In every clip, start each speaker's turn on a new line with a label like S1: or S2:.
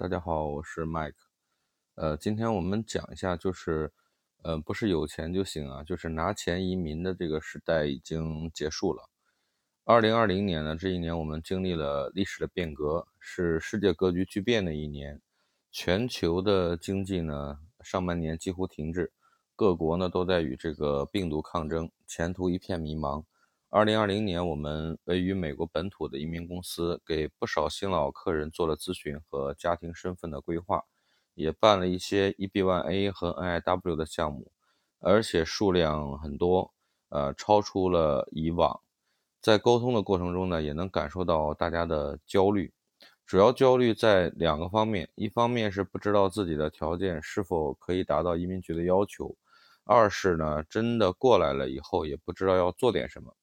S1: 大家好，我是 Mike。呃，今天我们讲一下，就是，呃，不是有钱就行啊，就是拿钱移民的这个时代已经结束了。二零二零年呢，这一年我们经历了历史的变革，是世界格局巨变的一年。全球的经济呢，上半年几乎停滞，各国呢都在与这个病毒抗争，前途一片迷茫。二零二零年，我们位于美国本土的移民公司给不少新老客人做了咨询和家庭身份的规划，也办了一些 EB1A 和 NIW 的项目，而且数量很多，呃，超出了以往。在沟通的过程中呢，也能感受到大家的焦虑，主要焦虑在两个方面：一方面是不知道自己的条件是否可以达到移民局的要求；二是呢，真的过来了以后也不知道要做点什么。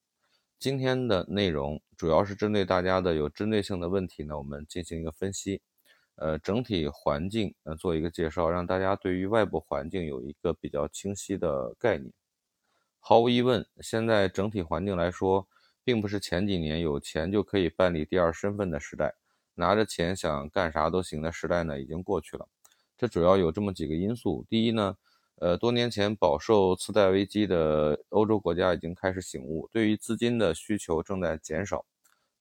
S1: 今天的内容主要是针对大家的有针对性的问题呢，我们进行一个分析。呃，整体环境呃做一个介绍，让大家对于外部环境有一个比较清晰的概念。毫无疑问，现在整体环境来说，并不是前几年有钱就可以办理第二身份的时代，拿着钱想干啥都行的时代呢，已经过去了。这主要有这么几个因素。第一呢。呃，多年前饱受次贷危机的欧洲国家已经开始醒悟，对于资金的需求正在减少，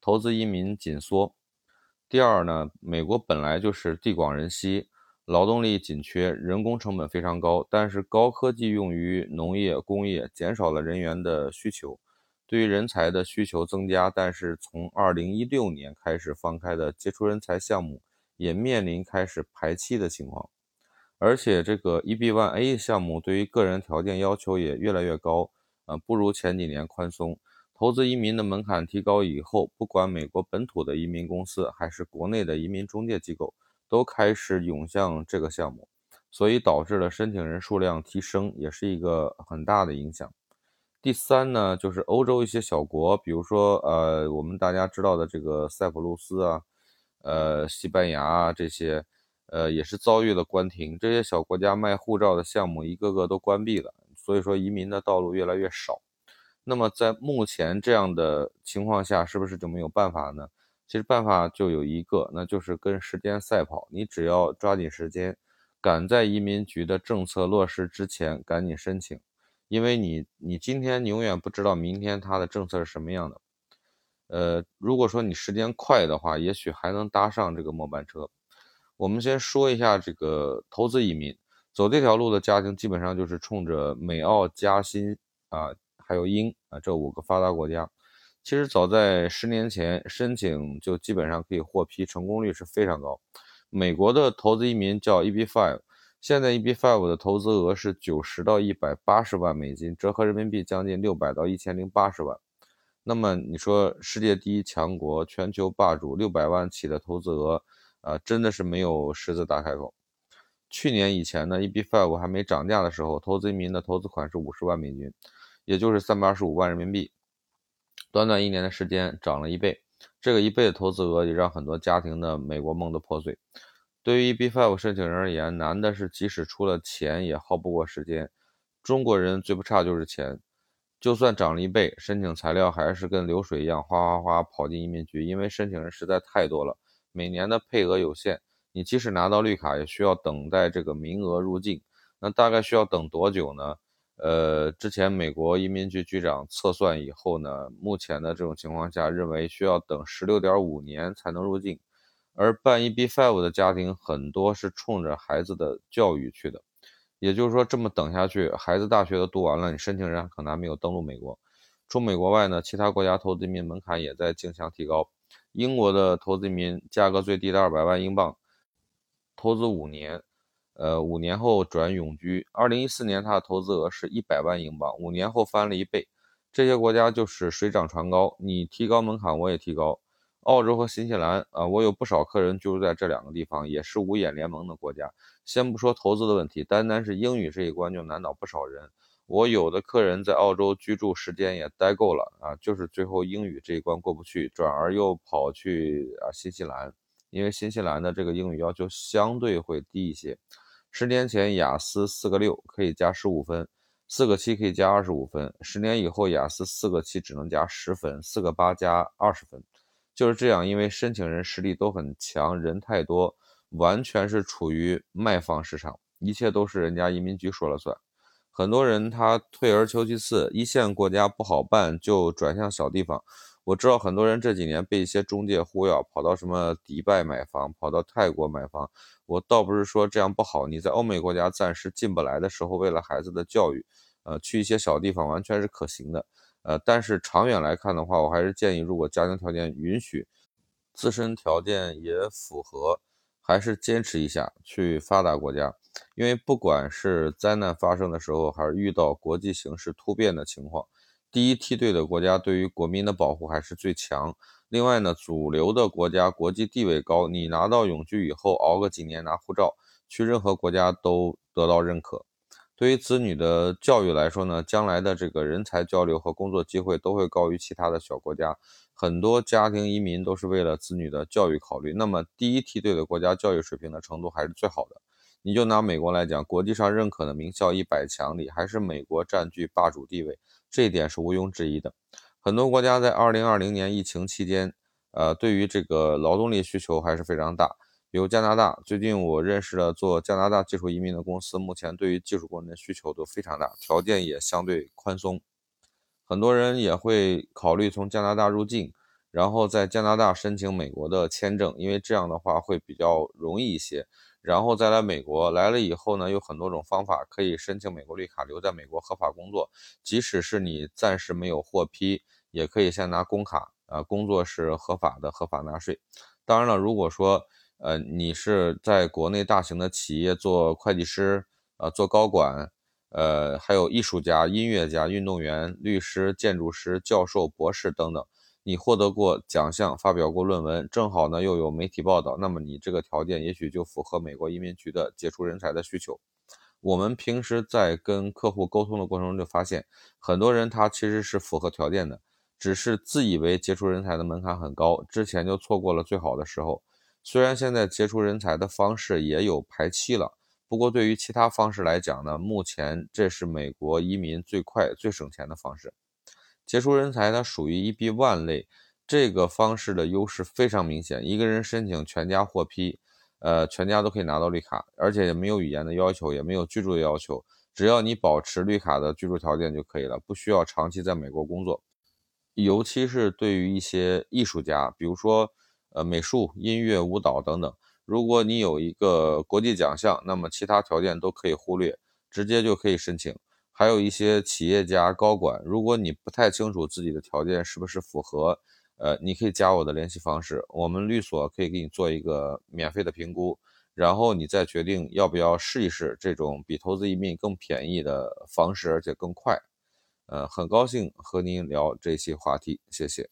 S1: 投资移民紧缩。第二呢，美国本来就是地广人稀，劳动力紧缺，人工成本非常高，但是高科技用于农业、工业，减少了人员的需求，对于人才的需求增加，但是从2016年开始放开的杰出人才项目也面临开始排期的情况。而且这个 EB1A 项目对于个人条件要求也越来越高，呃，不如前几年宽松。投资移民的门槛提高以后，不管美国本土的移民公司还是国内的移民中介机构，都开始涌向这个项目，所以导致了申请人数量提升，也是一个很大的影响。第三呢，就是欧洲一些小国，比如说呃，我们大家知道的这个塞浦路斯啊，呃，西班牙啊这些。呃，也是遭遇了关停，这些小国家卖护照的项目一个个都关闭了，所以说移民的道路越来越少。那么在目前这样的情况下，是不是就没有办法呢？其实办法就有一个，那就是跟时间赛跑。你只要抓紧时间，赶在移民局的政策落实之前赶紧申请，因为你你今天你永远不知道明天他的政策是什么样的。呃，如果说你时间快的话，也许还能搭上这个末班车。我们先说一下这个投资移民，走这条路的家庭基本上就是冲着美、澳、加、新啊，还有英啊这五个发达国家。其实早在十年前申请就基本上可以获批，成功率是非常高。美国的投资移民叫 EB5，现在 EB5 的投资额是九十到一百八十万美金，折合人民币将近六百到一千零八十万。那么你说世界第一强国、全球霸主，六百万起的投资额。啊，真的是没有狮子大开口。去年以前呢，EBF5 还没涨价的时候，投资移民的投资款是五十万美金，也就是三百二十五万人民币。短短一年的时间涨了一倍，这个一倍的投资额也让很多家庭的美国梦都破碎。对于 EB5 申请人而言，难的是即使出了钱也耗不过时间。中国人最不差就是钱，就算涨了一倍，申请材料还是跟流水一样哗哗哗跑进移民局，因为申请人实在太多了。每年的配额有限，你即使拿到绿卡，也需要等待这个名额入境。那大概需要等多久呢？呃，之前美国移民局局长测算以后呢，目前的这种情况下，认为需要等十六点五年才能入境。而办 EB5 的家庭很多是冲着孩子的教育去的，也就是说，这么等下去，孩子大学都读完了，你申请人可能还没有登陆美国。除美国外呢，其他国家投资移民门槛也在竞相提高。英国的投资移民价格最低的二百万英镑，投资五年，呃，五年后转永居。二零一四年他的投资额是一百万英镑，五年后翻了一倍。这些国家就是水涨船高，你提高门槛，我也提高。澳洲和新西兰啊，我有不少客人居住在这两个地方，也是五眼联盟的国家。先不说投资的问题，单单是英语这一关就难倒不少人。我有的客人在澳洲居住时间也待够了啊，就是最后英语这一关过不去，转而又跑去啊新西兰，因为新西兰的这个英语要求相对会低一些。十年前雅思四个六可以加十五分，四个七可以加二十五分，十年以后雅思四个七只能加十分，四个八加二十分，就是这样。因为申请人实力都很强，人太多，完全是处于卖方市场，一切都是人家移民局说了算。很多人他退而求其次，一线国家不好办，就转向小地方。我知道很多人这几年被一些中介忽悠，跑到什么迪拜买房，跑到泰国买房。我倒不是说这样不好，你在欧美国家暂时进不来的时候，为了孩子的教育，呃，去一些小地方完全是可行的。呃，但是长远来看的话，我还是建议，如果家庭条件允许，自身条件也符合，还是坚持一下去发达国家。因为不管是灾难发生的时候，还是遇到国际形势突变的情况。第一梯队的国家对于国民的保护还是最强。另外呢，主流的国家国际地位高，你拿到永居以后，熬个几年拿护照，去任何国家都得到认可。对于子女的教育来说呢，将来的这个人才交流和工作机会都会高于其他的小国家。很多家庭移民都是为了子女的教育考虑。那么第一梯队的国家教育水平的程度还是最好的。你就拿美国来讲，国际上认可的名校一百强里，还是美国占据霸主地位。这一点是毋庸置疑的。很多国家在二零二零年疫情期间，呃，对于这个劳动力需求还是非常大。比如加拿大，最近我认识了做加拿大技术移民的公司，目前对于技术工人的需求都非常大，条件也相对宽松。很多人也会考虑从加拿大入境，然后在加拿大申请美国的签证，因为这样的话会比较容易一些。然后再来美国，来了以后呢，有很多种方法可以申请美国绿卡，留在美国合法工作。即使是你暂时没有获批，也可以先拿工卡，呃，工作是合法的，合法纳税。当然了，如果说呃你是在国内大型的企业做会计师，呃，做高管，呃，还有艺术家、音乐家、运动员、律师、建筑师、教授、博士等等。你获得过奖项，发表过论文，正好呢又有媒体报道，那么你这个条件也许就符合美国移民局的杰出人才的需求。我们平时在跟客户沟通的过程中就发现，很多人他其实是符合条件的，只是自以为杰出人才的门槛很高，之前就错过了最好的时候。虽然现在杰出人才的方式也有排期了，不过对于其他方式来讲呢，目前这是美国移民最快最省钱的方式。杰出人才呢属于一笔万类，这个方式的优势非常明显。一个人申请全家获批，呃，全家都可以拿到绿卡，而且也没有语言的要求，也没有居住的要求，只要你保持绿卡的居住条件就可以了，不需要长期在美国工作。尤其是对于一些艺术家，比如说呃美术、音乐、舞蹈等等，如果你有一个国际奖项，那么其他条件都可以忽略，直接就可以申请。还有一些企业家高管，如果你不太清楚自己的条件是不是符合，呃，你可以加我的联系方式，我们律所可以给你做一个免费的评估，然后你再决定要不要试一试这种比投资移民更便宜的方式，而且更快。呃，很高兴和您聊这些话题，谢谢。